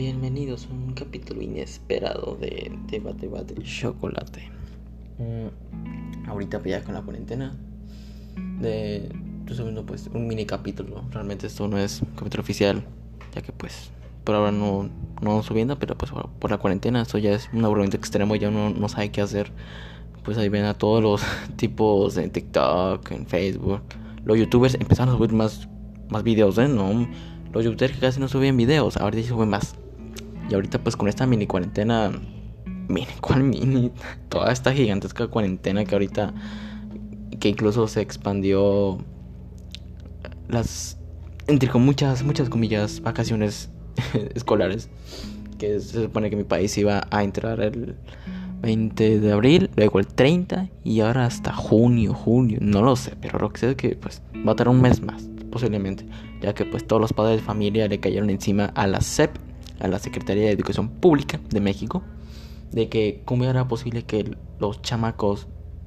Bienvenidos a un capítulo inesperado de Debate Bate Chocolate. Mm, ahorita pues ya con la cuarentena de subiendo pues un mini capítulo. Realmente esto no es un capítulo oficial, ya que pues por ahora no no subiendo, pero pues por la cuarentena esto ya es un aburrimiento extremo, ya uno no sabe qué hacer. Pues ahí ven a todos los tipos en TikTok, en Facebook. Los youtubers empezaron a subir más más videos, ¿eh? No los youtubers que casi no subían videos, ahorita sí suben más. Y ahorita pues con esta mini cuarentena, mini, ¿cuál mini? Toda esta gigantesca cuarentena que ahorita, que incluso se expandió las, entre con muchas, muchas comillas, vacaciones escolares, que se supone que mi país iba a entrar el 20 de abril, luego el 30 y ahora hasta junio, junio, no lo sé, pero lo que sé es que pues va a tardar un mes más posiblemente, ya que pues todos los padres de familia le cayeron encima a la SEP, a la Secretaría de Educación Pública de México, de que cómo era posible que los chamacos,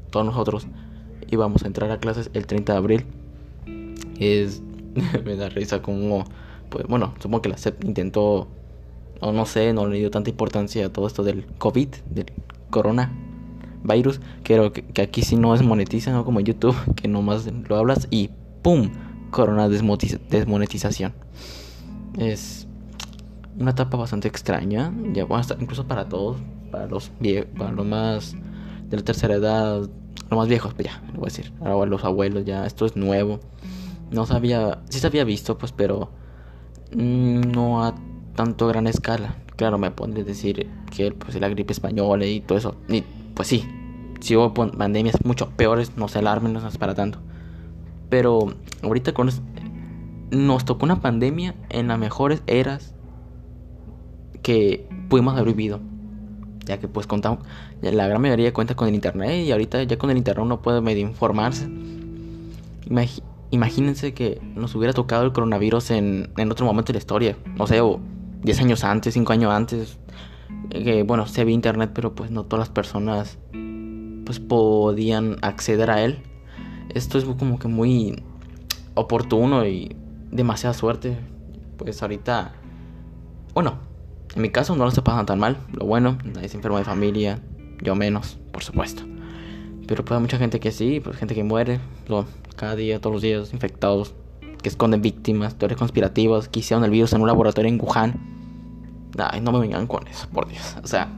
todos nosotros, íbamos a entrar a clases el 30 de abril. Es, me da risa como, pues bueno, supongo que la SEP intentó, o no sé, no le dio tanta importancia a todo esto del COVID, del corona virus, que, que aquí sí no es monetiza, no como YouTube, que nomás lo hablas y ¡pum! corona desmonetización. Es una etapa bastante extraña, ya bueno, incluso para todos, para los para los más de la tercera edad, los más viejos, pues ya, lo voy a decir, ahora los abuelos ya, esto es nuevo. No sabía, sí se había visto, pues, pero mm, no a tanto gran escala. Claro, me pone decir que pues la gripe española y todo eso, y pues sí, si hubo pandemias mucho peores, no se alarmen, no es para tanto. Pero ahorita con nos tocó una pandemia en las mejores eras que pudimos haber vivido. Ya que pues contamos, la gran mayoría cuenta con el internet y ahorita ya con el internet uno puede medio informarse. imagínense que nos hubiera tocado el coronavirus en, en otro momento de la historia. No sé, o 10 años antes, 5 años antes. Que bueno, se ve internet, pero pues no todas las personas pues podían acceder a él esto es como que muy oportuno y demasiada suerte. Pues ahorita, bueno, en mi caso no lo se pasan tan mal. Lo bueno, nadie se enferma de familia, yo menos, por supuesto. Pero pues hay mucha gente que sí, pues gente que muere cada día, todos los días, infectados, que esconden víctimas, teorías conspirativas, que hicieron el virus en un laboratorio en Wuhan. Ay, no me vengan con eso, por Dios. O sea,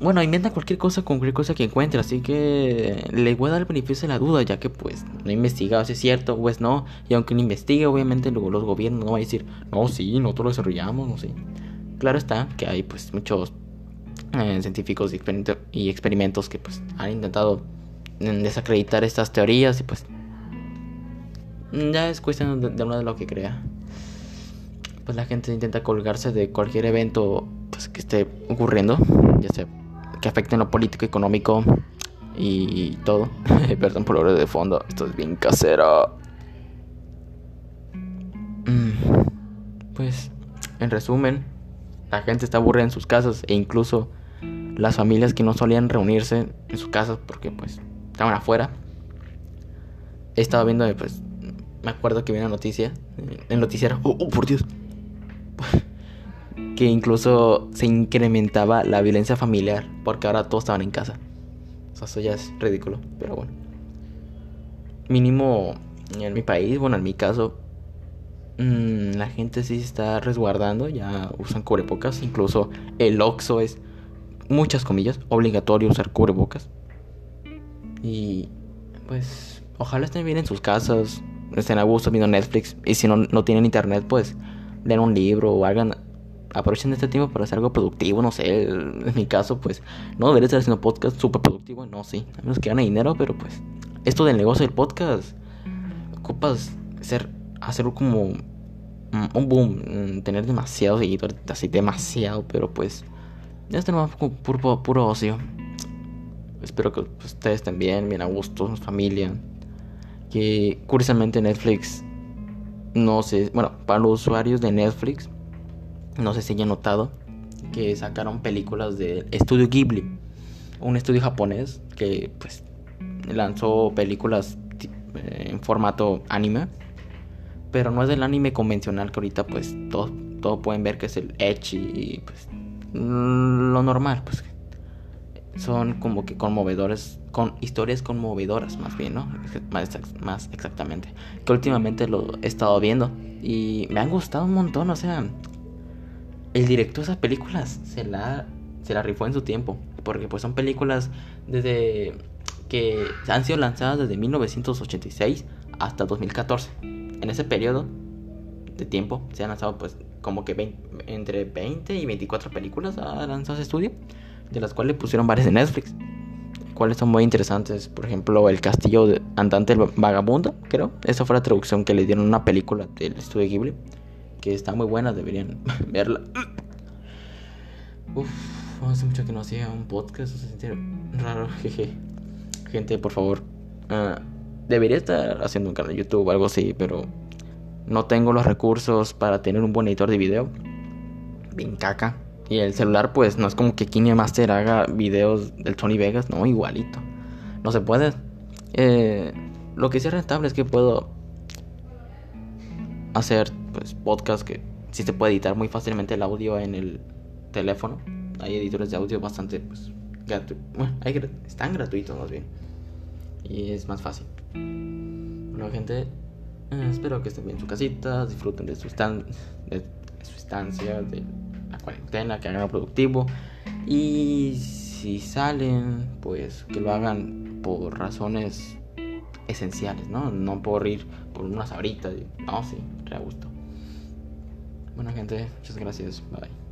bueno, inventa cualquier cosa con cualquier cosa que encuentre, así que le voy a dar el beneficio de la duda, ya que pues no he investigado si es cierto, pues no, y aunque no investigue, obviamente luego los gobiernos no van a decir, no, sí, nosotros lo desarrollamos, no sé. Claro está que hay pues muchos eh, científicos y, experimentos que pues han intentado mm, desacreditar estas teorías y pues ya es cuestión de, de uno de lo que crea. Pues la gente intenta colgarse de cualquier evento pues, que esté ocurriendo, ya sea que afecten lo político, económico y todo. Perdón por lo de fondo, esto es bien casero. Mm, pues, en resumen, la gente está aburrida en sus casas e incluso las familias que no solían reunirse en sus casas porque pues estaban afuera. He estado viendo, pues, me acuerdo que vi una noticia, en noticiero, oh, oh por Dios, que incluso se incrementaba la violencia familiar porque ahora todos estaban en casa. Eso ya es ridículo, pero bueno. Mínimo en mi país, bueno, en mi caso, mmm, la gente sí se está resguardando, ya usan cubrebocas, incluso el OXO es, muchas comillas, obligatorio usar cubrebocas. Y pues, ojalá estén bien en sus casas, estén a gusto viendo Netflix, y si no, no tienen internet, pues, lean un libro o hagan aprovechen este tiempo para hacer algo productivo, no sé, en mi caso, pues, no debería estar haciendo podcast súper productivo, no, sí, a menos que gane dinero, pero pues, esto del negocio del podcast, ocupas ser, hacer como un boom, tener demasiados seguidores, así demasiado, pero pues, este no puro, puro ocio. Espero que ustedes estén bien, bien a gusto, familia. Que curiosamente Netflix, no sé, bueno, para los usuarios de Netflix, no sé si hayan notado que sacaron películas del estudio Ghibli, un estudio japonés que pues lanzó películas en formato anime, pero no es del anime convencional que ahorita pues todos todo pueden ver que es el Edge y pues lo normal, pues son como que conmovedores, con historias conmovedoras más bien, ¿no? Más, más exactamente. Que últimamente lo he estado viendo y me han gustado un montón, o sea, el director de esas películas se la, se la rifó en su tiempo, porque pues son películas desde que han sido lanzadas desde 1986 hasta 2014. En ese periodo de tiempo se han lanzado pues como que entre 20 y 24 películas ha lanzado ese estudio, de las cuales pusieron varias en Netflix, cuales son muy interesantes. Por ejemplo, El Castillo de Andante Vagabundo, creo. Esa fue la traducción que le dieron a una película del estudio Ghibli, que está muy buena, deberían verla. Uf, hace mucho que no hacía un podcast, se siente raro, jeje. Gente, por favor, uh, debería estar haciendo un canal de YouTube o algo así, pero no tengo los recursos para tener un buen editor de video. Bien caca. Y el celular, pues no es como que KineMaster haga videos del Tony Vegas, no, igualito. No se puede. Eh, lo que sí es rentable es que puedo hacer pues podcast que sí se puede editar muy fácilmente el audio en el teléfono. Hay editores de audio bastante pues Bueno, están gratuitos más bien. Y es más fácil. Bueno, gente, eh, espero que estén bien en su casita, disfruten de su, de, su estancia, de la cuarentena, que hagan productivo. Y si salen, pues que lo hagan por razones esenciales, ¿no? No por ir por unas horitas. No, sí, re gusto. Bueno, gente, muchas gracias. Bye.